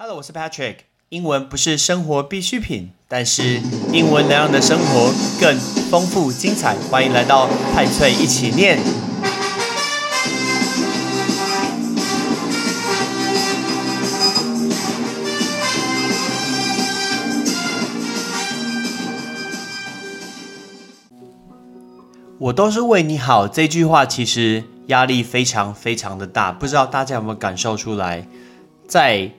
Hello，我是 Patrick。英文不是生活必需品，但是英文能让你的生活更丰富精彩。欢迎来到派翠一起念。我都是为你好，这句话其实压力非常非常的大，不知道大家有没有感受出来？在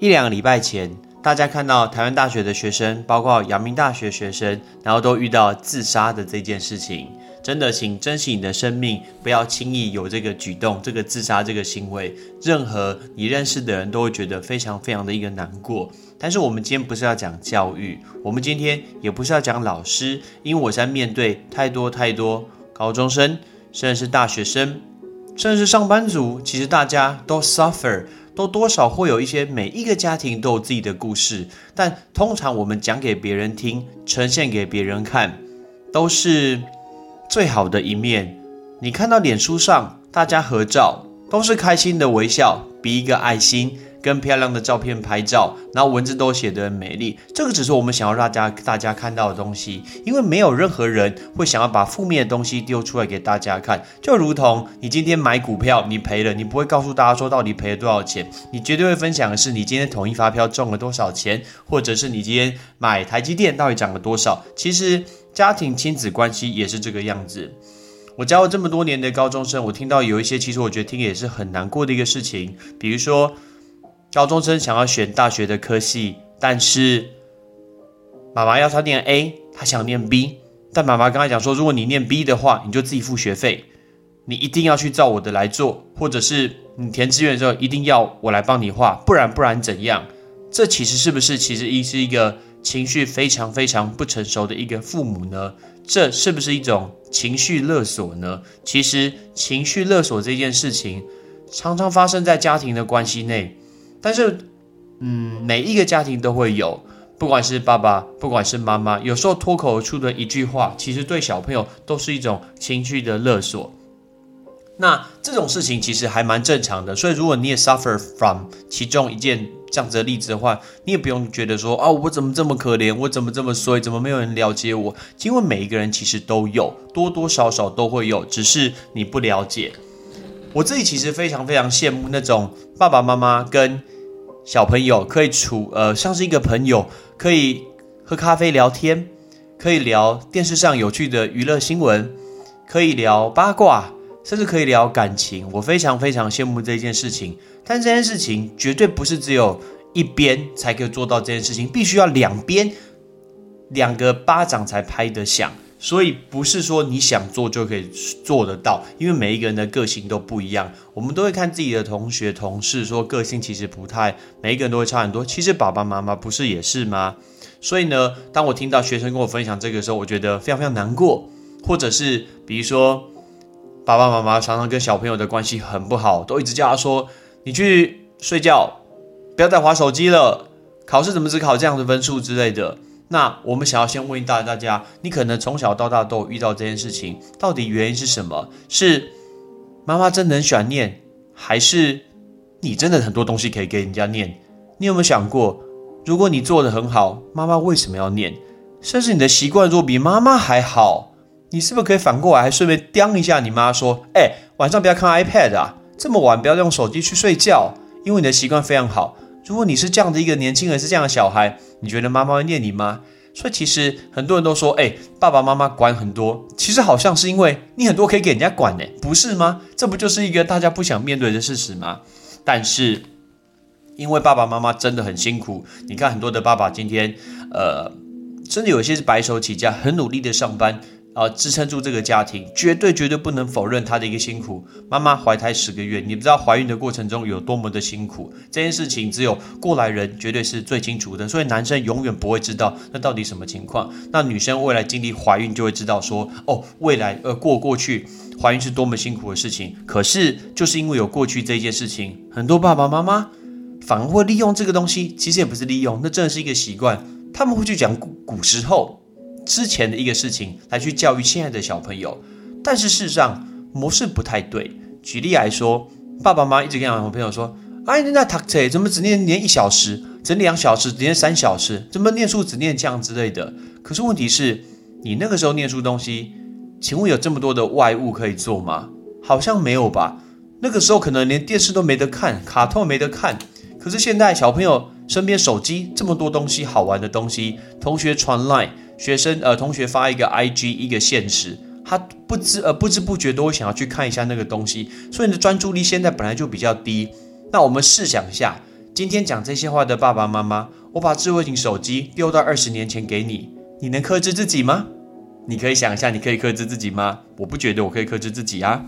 一两个礼拜前，大家看到台湾大学的学生，包括阳明大学学生，然后都遇到自杀的这件事情。真的，请珍惜你的生命，不要轻易有这个举动，这个自杀这个行为。任何你认识的人都会觉得非常非常的一个难过。但是我们今天不是要讲教育，我们今天也不是要讲老师，因为我在面对太多太多高中生，甚至是大学生，甚至是上班族，其实大家都 suffer。都多少会有一些，每一个家庭都有自己的故事，但通常我们讲给别人听，呈现给别人看，都是最好的一面。你看到脸书上大家合照，都是开心的微笑，比一个爱心。跟漂亮的照片拍照，然后文字都写得很美丽。这个只是我们想要让大家大家看到的东西，因为没有任何人会想要把负面的东西丢出来给大家看。就如同你今天买股票，你赔了，你不会告诉大家说到底赔了多少钱，你绝对会分享的是你今天统一发票中了多少钱，或者是你今天买台积电到底涨了多少。其实家庭亲子关系也是这个样子。我教了这么多年的高中生，我听到有一些，其实我觉得听也是很难过的一个事情，比如说。高中生想要选大学的科系，但是妈妈要他念 A，他想念 B，但妈妈刚才讲说，如果你念 B 的话，你就自己付学费，你一定要去照我的来做，或者是你填志愿的时候一定要我来帮你画，不然不然怎样？这其实是不是其实一是一个情绪非常非常不成熟的一个父母呢？这是不是一种情绪勒索呢？其实情绪勒索这件事情常常发生在家庭的关系内。但是，嗯，每一个家庭都会有，不管是爸爸，不管是妈妈，有时候脱口而出的一句话，其实对小朋友都是一种情绪的勒索。那这种事情其实还蛮正常的，所以如果你也 suffer from 其中一件这样子的例子的话，你也不用觉得说啊，我怎么这么可怜，我怎么这么衰，怎么没有人了解我？因为每一个人其实都有，多多少少都会有，只是你不了解。我自己其实非常非常羡慕那种爸爸妈妈跟小朋友可以处呃，像是一个朋友，可以喝咖啡聊天，可以聊电视上有趣的娱乐新闻，可以聊八卦，甚至可以聊感情。我非常非常羡慕这件事情，但这件事情绝对不是只有一边才可以做到这件事情，必须要两边两个巴掌才拍得响。所以不是说你想做就可以做得到，因为每一个人的个性都不一样。我们都会看自己的同学、同事，说个性其实不太，每一个人都会差很多。其实爸爸妈妈不是也是吗？所以呢，当我听到学生跟我分享这个时候，我觉得非常非常难过。或者是比如说，爸爸妈妈常常跟小朋友的关系很不好，都一直叫他说：“你去睡觉，不要再划手机了。考试怎么只考这样的分数之类的。”那我们想要先问一大大家，你可能从小到大都有遇到这件事情，到底原因是什么？是妈妈真的很喜欢念，还是你真的很多东西可以给人家念？你有没有想过，如果你做的很好，妈妈为什么要念？甚至你的习惯如果比妈妈还好，你是不是可以反过来还顺便刁一下你妈，说：“哎，晚上不要看 iPad 啊，这么晚不要用手机去睡觉，因为你的习惯非常好。”如果你是这样的一个年轻人，是这样的小孩，你觉得妈妈会念你吗？所以其实很多人都说，哎，爸爸妈妈管很多，其实好像是因为你很多可以给人家管呢，不是吗？这不就是一个大家不想面对的事实吗？但是因为爸爸妈妈真的很辛苦，你看很多的爸爸今天，呃，真的有一些是白手起家，很努力的上班。啊，支撑住这个家庭，绝对绝对不能否认她的一个辛苦。妈妈怀胎十个月，你不知道怀孕的过程中有多么的辛苦。这件事情只有过来人绝对是最清楚的，所以男生永远不会知道那到底什么情况。那女生未来经历怀孕就会知道说，哦，未来呃过过去怀孕是多么辛苦的事情。可是就是因为有过去这件事情，很多爸爸妈妈反而会利用这个东西，其实也不是利用，那真的是一个习惯。他们会去讲古古时候。之前的一个事情来去教育现在的小朋友，但是事实上模式不太对。举例来说，爸爸妈妈一直跟小朋友说：“哎，那读册怎么只念念一小时，只念两小时，只念三小时，怎么念书只念这样之类的？可是问题是，你那个时候念书东西，请问有这么多的外物可以做吗？好像没有吧。那个时候可能连电视都没得看，卡通没得看。可是现在小朋友身边手机这么多东西，好玩的东西，同学传赖学生呃同学发一个 IG 一个现实，他不知呃不知不觉都会想要去看一下那个东西，所以你的专注力现在本来就比较低。那我们试想一下，今天讲这些话的爸爸妈妈，我把智慧型手机丢到二十年前给你，你能克制自己吗？你可以想一下，你可以克制自己吗？我不觉得我可以克制自己啊。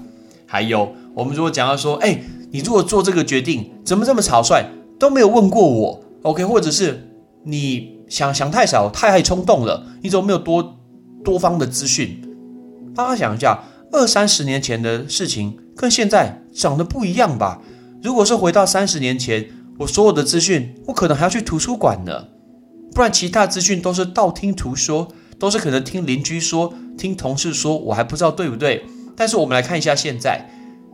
还有，我们如果讲到说，哎，你如果做这个决定，怎么这么草率？都没有问过我，OK，或者是你想想太少，太爱冲动了，你怎么没有多多方的资讯？大家想一下，二三十年前的事情跟现在长得不一样吧？如果是回到三十年前，我所有的资讯，我可能还要去图书馆呢，不然其他资讯都是道听途说，都是可能听邻居说、听同事说，我还不知道对不对。但是我们来看一下现在，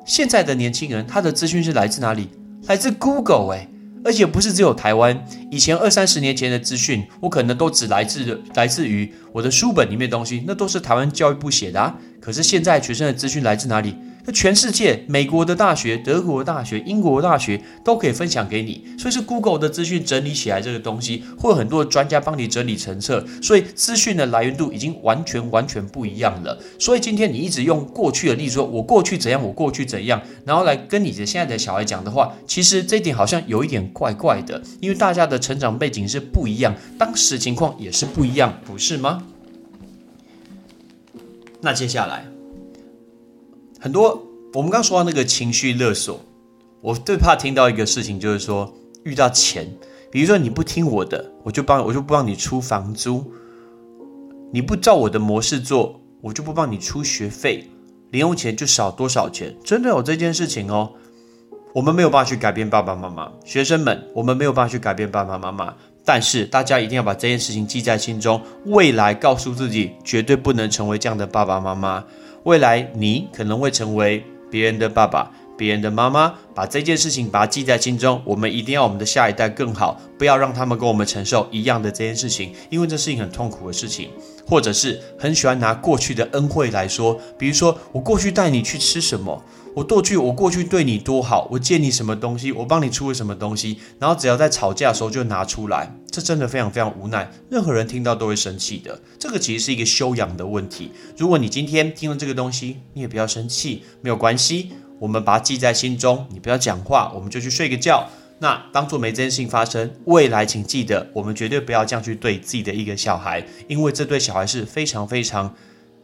现在的年轻人，他的资讯是来自哪里？来自 Google 哎。而且不是只有台湾，以前二三十年前的资讯，我可能都只来自来自于我的书本里面东西，那都是台湾教育部写的啊。可是现在学生的资讯来自哪里？那全世界，美国的大学、德国的大学、英国的大学都可以分享给你，所以是 Google 的资讯整理起来这个东西，会有很多专家帮你整理成册，所以资讯的来源度已经完全完全不一样了。所以今天你一直用过去的例子说，我过去怎样，我过去怎样，然后来跟你的现在的小孩讲的话，其实这一点好像有一点怪怪的，因为大家的成长背景是不一样，当时情况也是不一样，不是吗？那接下来。很多我们刚说到那个情绪勒索，我最怕听到一个事情，就是说遇到钱，比如说你不听我的，我就帮我就不帮你出房租；你不照我的模式做，我就不帮你出学费，零用钱就少多少钱，真的有这件事情哦。我们没有办法去改变爸爸妈妈，学生们，我们没有办法去改变爸爸妈妈，但是大家一定要把这件事情记在心中，未来告诉自己，绝对不能成为这样的爸爸妈妈。未来你可能会成为别人的爸爸、别人的妈妈，把这件事情把它记在心中。我们一定要我们的下一代更好，不要让他们跟我们承受一样的这件事情，因为这是一件很痛苦的事情。或者是很喜欢拿过去的恩惠来说，比如说我过去带你去吃什么。我过去，我过去对你多好，我借你什么东西，我帮你出了什么东西，然后只要在吵架的时候就拿出来，这真的非常非常无奈，任何人听到都会生气的。这个其实是一个修养的问题。如果你今天听了这个东西，你也不要生气，没有关系，我们把它记在心中，你不要讲话，我们就去睡个觉，那当做没这件事情发生。未来请记得，我们绝对不要这样去对自己的一个小孩，因为这对小孩是非常非常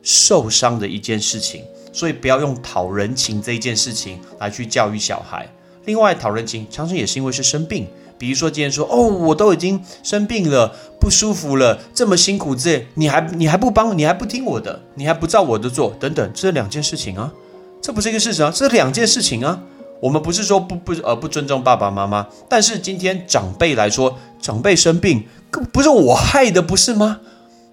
受伤的一件事情。所以不要用讨人情这一件事情来去教育小孩。另外，讨人情常常也是因为是生病，比如说今天说哦，我都已经生病了，不舒服了，这么辛苦这，你还你还不帮，你还不听我的，你还不照我的做，等等，这是两件事情啊，这不是一个事实啊，这是两件事情啊。我们不是说不不呃不尊重爸爸妈妈，但是今天长辈来说，长辈生病，不是我害的，不是吗？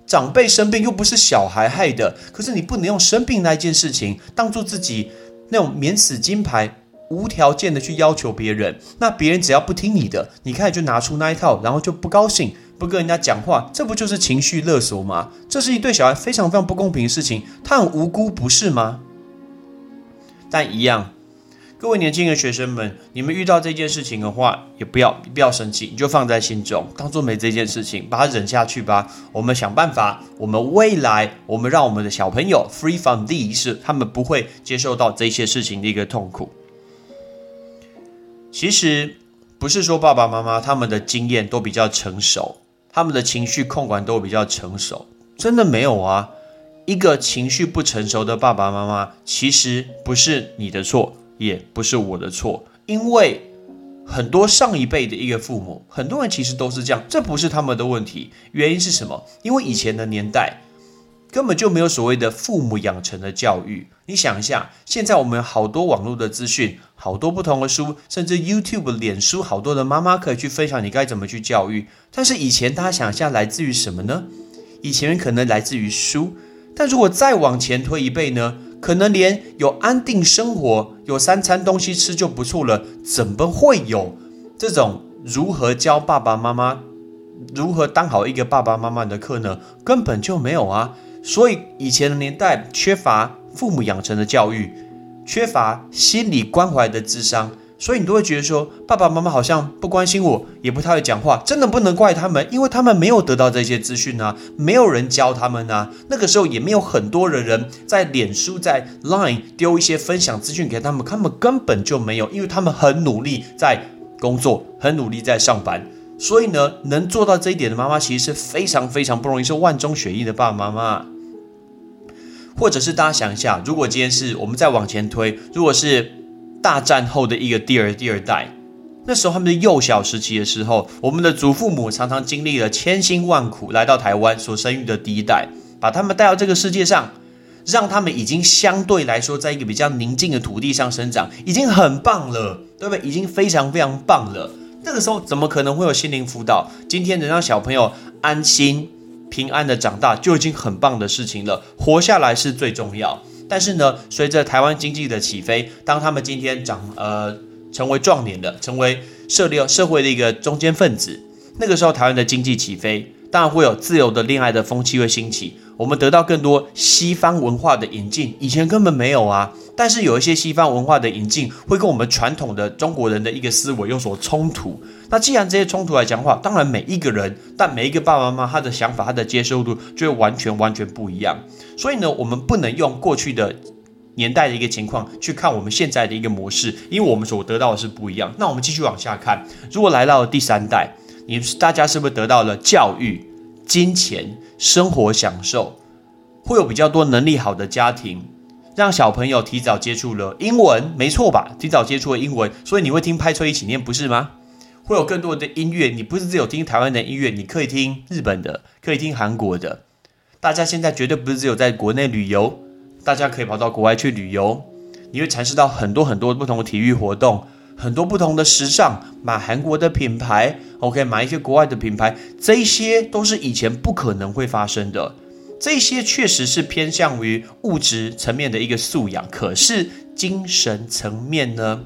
长辈生病又不是小孩害的，可是你不能用生病那一件事情当做自己那种免死金牌，无条件的去要求别人。那别人只要不听你的，你开始就拿出那一套，然后就不高兴，不跟人家讲话，这不就是情绪勒索吗？这是一对小孩非常非常不公平的事情，他很无辜，不是吗？但一样。各位年轻的学生们，你们遇到这件事情的话，也不要不要生气，你就放在心中，当做没这件事情，把它忍下去吧。我们想办法，我们未来，我们让我们的小朋友 free from these，他们不会接受到这些事情的一个痛苦。其实不是说爸爸妈妈他们的经验都比较成熟，他们的情绪控管都比较成熟，真的没有啊。一个情绪不成熟的爸爸妈妈，其实不是你的错。也不是我的错，因为很多上一辈的一个父母，很多人其实都是这样，这不是他们的问题。原因是什么？因为以前的年代根本就没有所谓的父母养成的教育。你想一下，现在我们好多网络的资讯，好多不同的书，甚至 YouTube、脸书，好多的妈妈可以去分享你该怎么去教育。但是以前大家想一下，来自于什么呢？以前可能来自于书，但如果再往前推一倍呢？可能连有安定生活。有三餐东西吃就不错了，怎么会有这种如何教爸爸妈妈、如何当好一个爸爸妈妈的课呢？根本就没有啊！所以以前的年代缺乏父母养成的教育，缺乏心理关怀的智商。所以你都会觉得说，爸爸妈妈好像不关心我，也不太会讲话。真的不能怪他们，因为他们没有得到这些资讯啊，没有人教他们啊。那个时候也没有很多的人在脸书、在 Line 丢一些分享资讯给他们，他们根本就没有，因为他们很努力在工作，很努力在上班。所以呢，能做到这一点的妈妈，其实是非常非常不容易，是万中选一的爸爸妈妈。或者是大家想一下，如果今天是我们再往前推，如果是。大战后的一个第二第二代，那时候他们的幼小时期的时候，我们的祖父母常常经历了千辛万苦来到台湾所生育的第一代，把他们带到这个世界上，让他们已经相对来说在一个比较宁静的土地上生长，已经很棒了，对不对？已经非常非常棒了。那个时候怎么可能会有心灵辅导？今天能让小朋友安心平安的长大，就已经很棒的事情了。活下来是最重要。但是呢，随着台湾经济的起飞，当他们今天长呃成为壮年的，成为社会社会的一个中间分子，那个时候台湾的经济起飞，当然会有自由的恋爱的风气会兴起，我们得到更多西方文化的引进，以前根本没有啊。但是有一些西方文化的引进，会跟我们传统的中国人的一个思维有所冲突。那既然这些冲突来讲话，当然每一个人，但每一个爸爸妈妈他的想法、他的接受度就会完全完全不一样。所以呢，我们不能用过去的年代的一个情况去看我们现在的一个模式，因为我们所得到的是不一样。那我们继续往下看，如果来到了第三代，你大家是不是得到了教育、金钱、生活享受，会有比较多能力好的家庭？让小朋友提早接触了英文，没错吧？提早接触了英文，所以你会听拍车一起念，不是吗？会有更多的音乐，你不是只有听台湾的音乐，你可以听日本的，可以听韩国的。大家现在绝对不是只有在国内旅游，大家可以跑到国外去旅游，你会尝试到很多很多不同的体育活动，很多不同的时尚，买韩国的品牌，OK，买一些国外的品牌，这些都是以前不可能会发生的。这些确实是偏向于物质层面的一个素养，可是精神层面呢？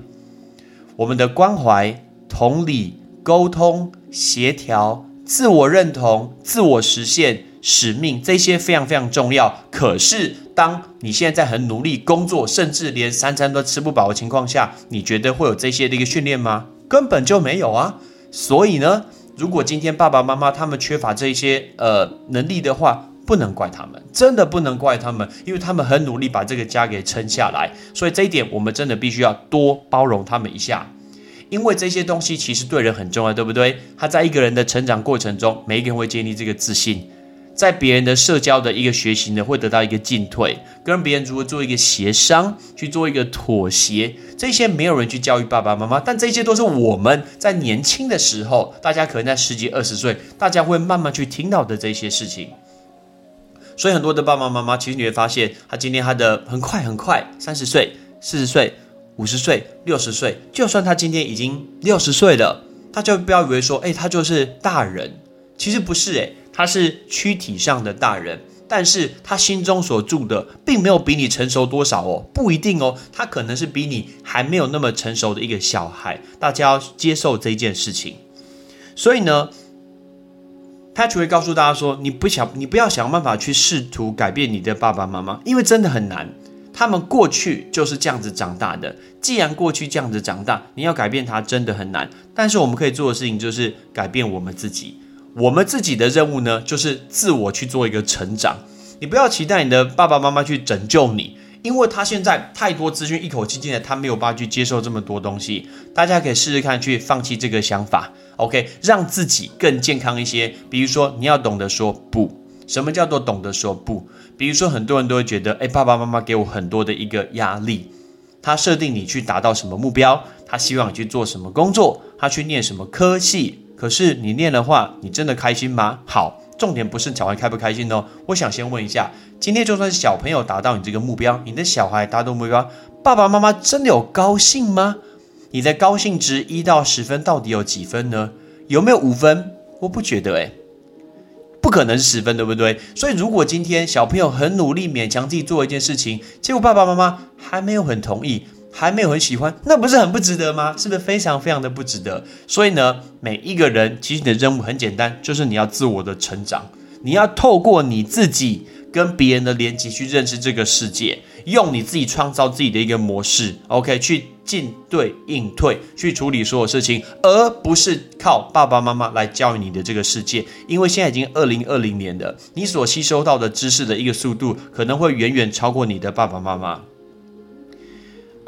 我们的关怀、同理、沟通、协调、自我认同、自我实现、使命，这些非常非常重要。可是，当你现在很努力工作，甚至连三餐都吃不饱的情况下，你觉得会有这些的一个训练吗？根本就没有啊！所以呢，如果今天爸爸妈妈他们缺乏这些呃能力的话，不能怪他们，真的不能怪他们，因为他们很努力把这个家给撑下来，所以这一点我们真的必须要多包容他们一下，因为这些东西其实对人很重要，对不对？他在一个人的成长过程中，每一个人会建立这个自信，在别人的社交的一个学习呢，会得到一个进退，跟别人如何做一个协商，去做一个妥协，这些没有人去教育爸爸妈妈，但这些都是我们在年轻的时候，大家可能在十几二十岁，大家会慢慢去听到的这些事情。所以很多的爸爸妈妈，其实你会发现，他今天他的很快很快，三十岁、四十岁、五十岁、六十岁，就算他今天已经六十岁了，大家不要以为说，哎，他就是大人，其实不是，哎，他是躯体上的大人，但是他心中所住的，并没有比你成熟多少哦，不一定哦，他可能是比你还没有那么成熟的一个小孩，大家要接受这件事情。所以呢。他只会告诉大家说：“你不想，你不要想办法去试图改变你的爸爸妈妈，因为真的很难。他们过去就是这样子长大的。既然过去这样子长大，你要改变他真的很难。但是我们可以做的事情就是改变我们自己。我们自己的任务呢，就是自我去做一个成长。你不要期待你的爸爸妈妈去拯救你。”因为他现在太多资讯一口气进来，他没有办法去接受这么多东西。大家可以试试看，去放弃这个想法，OK，让自己更健康一些。比如说，你要懂得说不。什么叫做懂得说不？比如说，很多人都会觉得，哎，爸爸妈妈给我很多的一个压力。他设定你去达到什么目标，他希望你去做什么工作，他去念什么科系。可是你念的话，你真的开心吗？好。重点不是小孩开不开心哦，我想先问一下，今天就算是小朋友达到你这个目标，你的小孩达到目标，爸爸妈妈真的有高兴吗？你的高兴值一到十分到底有几分呢？有没有五分？我不觉得诶，不可能是十分，对不对？所以如果今天小朋友很努力勉强自己做一件事情，结果爸爸妈妈还没有很同意。还没有很喜欢，那不是很不值得吗？是不是非常非常的不值得？所以呢，每一个人其实你的任务很简单，就是你要自我的成长，你要透过你自己跟别人的连接去认识这个世界，用你自己创造自己的一个模式，OK，去进对应退，去处理所有事情，而不是靠爸爸妈妈来教育你的这个世界。因为现在已经二零二零年了，你所吸收到的知识的一个速度可能会远远超过你的爸爸妈妈。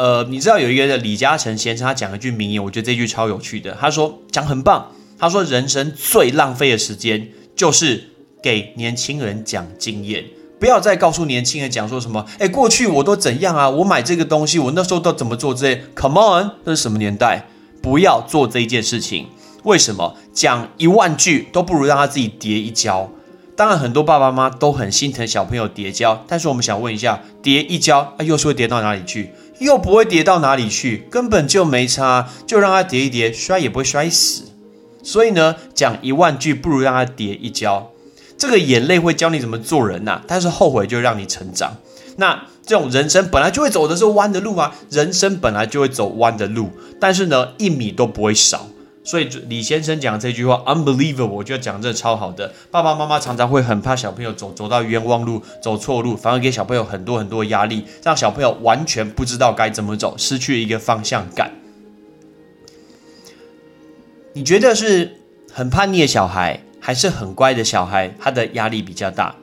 呃，你知道有一个李嘉诚先生，他讲一句名言，我觉得这句超有趣的。他说讲很棒，他说人生最浪费的时间就是给年轻人讲经验，不要再告诉年轻人讲说什么，哎，过去我都怎样啊，我买这个东西，我那时候都怎么做这些？Come on，那是什么年代？不要做这一件事情。为什么？讲一万句都不如让他自己跌一跤。当然，很多爸爸妈妈都很心疼小朋友跌跤，但是我们想问一下，跌一跤，啊，又是会跌到哪里去？又不会跌到哪里去，根本就没差，就让它跌一跌，摔也不会摔死。所以呢，讲一万句不如让它跌一跤。这个眼泪会教你怎么做人呐，但是后悔就让你成长。那这种人生本来就会走的是弯的路啊，人生本来就会走弯的路，但是呢，一米都不会少。所以李先生讲这句话，unbelievable，我觉得讲的超好的。爸爸妈妈常常会很怕小朋友走走到冤枉路，走错路，反而给小朋友很多很多压力，让小朋友完全不知道该怎么走，失去一个方向感。你觉得是很叛逆的小孩，还是很乖的小孩？他的压力比较大。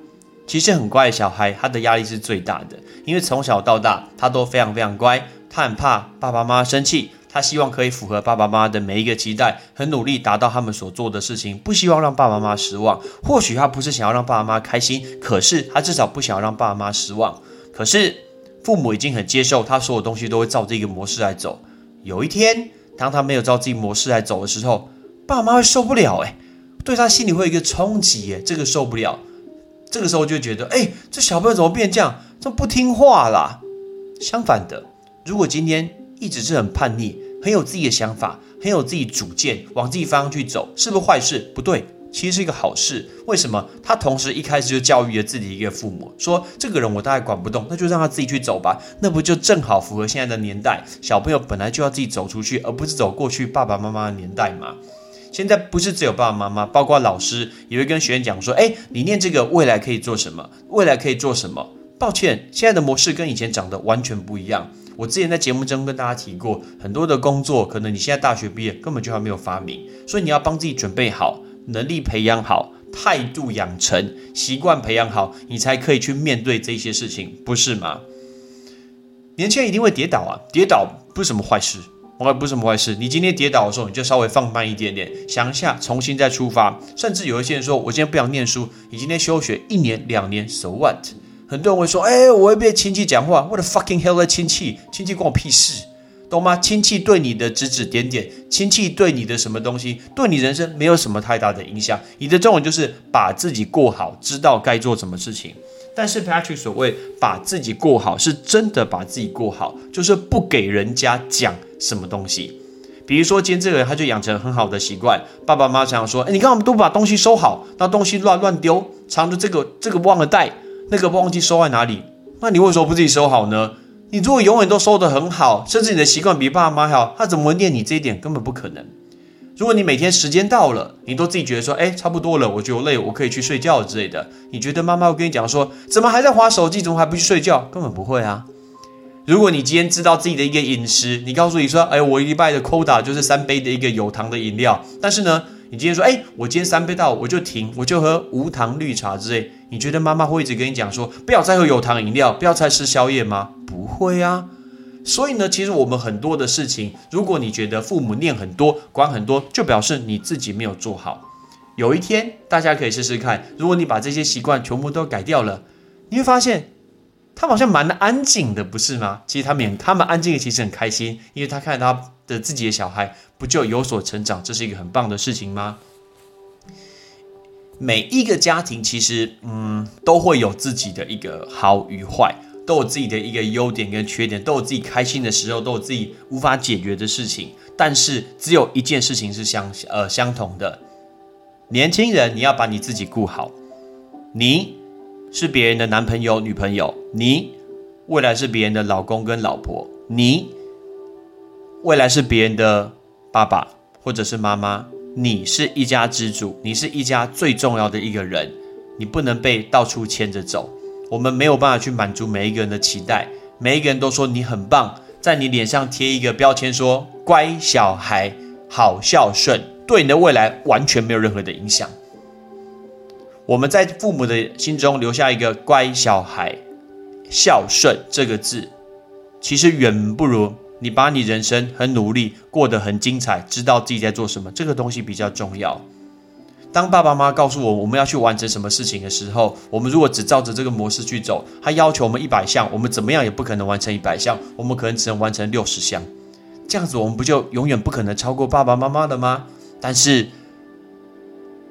其实很乖的小孩，他的压力是最大的，因为从小到大他都非常非常乖，他很怕爸爸妈妈生气。他希望可以符合爸爸妈妈的每一个期待，很努力达到他们所做的事情，不希望让爸爸妈妈失望。或许他不是想要让爸爸妈妈开心，可是他至少不想要让爸爸妈妈失望。可是父母已经很接受他所有东西都会照这个模式来走。有一天，当他没有照自己模式来走的时候，爸爸妈妈会受不了，诶，对他心里会有一个冲击，诶，这个受不了。这个时候就觉得，哎，这小朋友怎么变这样，这么不听话啦？相反的，如果今天。一直是很叛逆，很有自己的想法，很有自己主见，往自己方向去走，是不是坏事？不对，其实是一个好事。为什么？他同时一开始就教育了自己一个父母，说这个人我大概管不动，那就让他自己去走吧。那不就正好符合现在的年代？小朋友本来就要自己走出去，而不是走过去爸爸妈妈的年代嘛。现在不是只有爸爸妈妈，包括老师也会跟学员讲说：，哎，你念这个未来可以做什么？未来可以做什么？抱歉，现在的模式跟以前长得完全不一样。我之前在节目中跟大家提过，很多的工作可能你现在大学毕业根本就还没有发明，所以你要帮自己准备好，能力培养好，态度养成，习惯培养好，你才可以去面对这些事情，不是吗？年轻人一定会跌倒啊，跌倒不是什么坏事，我不是什么坏事。你今天跌倒的时候，你就稍微放慢一点点，想一下，重新再出发。甚至有一些人说，我今天不想念书，你今天休学一年两年，so what？很多人会说：“哎，我会被亲戚讲话。”我的 fucking hell 的亲戚，亲戚关我屁事，懂吗？亲戚对你的指指点点，亲戚对你的什么东西，对你人生没有什么太大的影响。你的重点就是把自己过好，知道该做什么事情。但是 Patrick 所谓把自己过好，是真的把自己过好，就是不给人家讲什么东西。比如说，今天这个人他就养成很好的习惯，爸爸妈妈常常说：“哎，你看我们都把东西收好，那东西乱乱丢，藏着这个这个忘了带。”那个忘记收在哪里？那你为什么不自己收好呢？你如果永远都收得很好，甚至你的习惯比爸妈好，他怎么会念你这一点？根本不可能。如果你每天时间到了，你都自己觉得说，哎，差不多了，我觉得累，我可以去睡觉之类的。你觉得妈妈会跟你讲说，怎么还在划手机？怎么还不去睡觉？根本不会啊。如果你今天知道自己的一个饮食，你告诉你说，哎，我一礼拜的 quota 就是三杯的一个有糖的饮料，但是呢？你今天说，哎，我今天三杯到，我就停，我就喝无糖绿茶之类。你觉得妈妈会一直跟你讲说，不要再喝有糖饮料，不要再吃宵夜吗？不会啊。所以呢，其实我们很多的事情，如果你觉得父母念很多、管很多，就表示你自己没有做好。有一天，大家可以试试看，如果你把这些习惯全部都改掉了，你会发现。他好像蛮安静的，不是吗？其实他们他们安静的其实很开心，因为他看他的自己的小孩不就有所成长，这是一个很棒的事情吗？每一个家庭其实嗯都会有自己的一个好与坏，都有自己的一个优点跟缺点，都有自己开心的时候，都有自己无法解决的事情。但是只有一件事情是相呃相同的，年轻人你要把你自己顾好，你。是别人的男朋友、女朋友，你未来是别人的老公跟老婆，你未来是别人的爸爸或者是妈妈，你是一家之主，你是一家最重要的一个人，你不能被到处牵着走。我们没有办法去满足每一个人的期待，每一个人都说你很棒，在你脸上贴一个标签说乖小孩、好孝顺，对你的未来完全没有任何的影响。我们在父母的心中留下一个乖小孩、孝顺这个字，其实远不如你把你人生很努力过得很精彩，知道自己在做什么，这个东西比较重要。当爸爸妈妈告诉我我们要去完成什么事情的时候，我们如果只照着这个模式去走，他要求我们一百项，我们怎么样也不可能完成一百项，我们可能只能完成六十项。这样子我们不就永远不可能超过爸爸妈妈的吗？但是，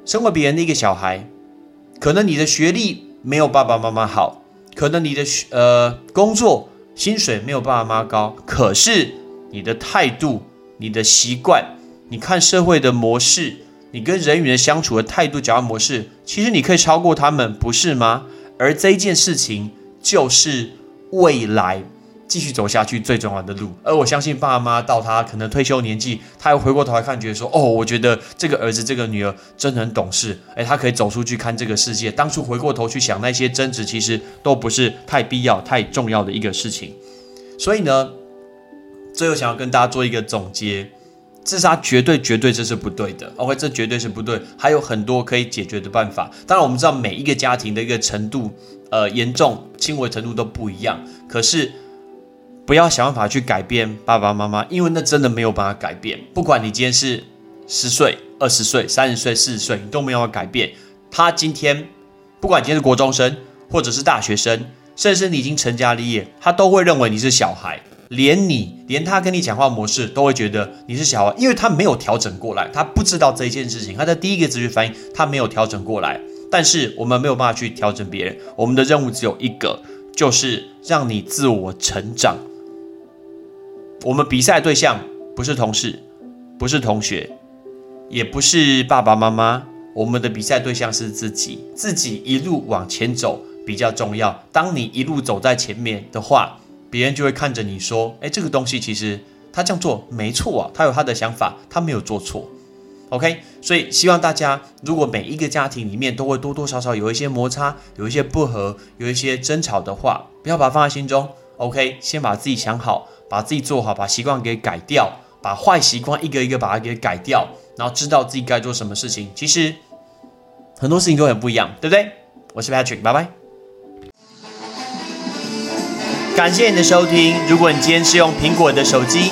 身为别人的一个小孩。可能你的学历没有爸爸妈妈好，可能你的学呃工作薪水没有爸爸妈妈高，可是你的态度、你的习惯、你看社会的模式、你跟人与人相处的态度、讲话模式，其实你可以超过他们，不是吗？而这件事情就是未来。继续走下去最重要的路，而我相信爸妈到他可能退休年纪，他又回过头来看，觉得说：“哦，我觉得这个儿子、这个女儿真的很懂事，诶，他可以走出去看这个世界。当初回过头去想那些争执，其实都不是太必要、太重要的一个事情。所以呢，最后想要跟大家做一个总结：自杀绝对、绝对这是不对的。OK，这绝对是不对，还有很多可以解决的办法。当然，我们知道每一个家庭的一个程度，呃，严重、轻微程度都不一样，可是。不要想办法去改变爸爸妈妈，因为那真的没有办法改变。不管你今天是十岁、二十岁、三十岁、四十岁，你都没有办法改变。他今天，不管今天是国中生，或者是大学生，甚至你已经成家立业，他都会认为你是小孩。连你，连他跟你讲话模式，都会觉得你是小孩，因为他没有调整过来，他不知道这一件事情。他的第一个直觉反应，他没有调整过来。但是我们没有办法去调整别人，我们的任务只有一个，就是让你自我成长。我们比赛对象不是同事，不是同学，也不是爸爸妈妈。我们的比赛对象是自己，自己一路往前走比较重要。当你一路走在前面的话，别人就会看着你说：“哎，这个东西其实他这样做没错啊，他有他的想法，他没有做错。” OK，所以希望大家，如果每一个家庭里面都会多多少少有一些摩擦，有一些不和，有一些争吵的话，不要把它放在心中。OK，先把自己想好。把自己做好，把习惯给改掉，把坏习惯一个一个把它给改掉，然后知道自己该做什么事情。其实很多事情都很不一样，对不对？我是 Patrick，拜拜。感谢你的收听。如果你今天是用苹果的手机，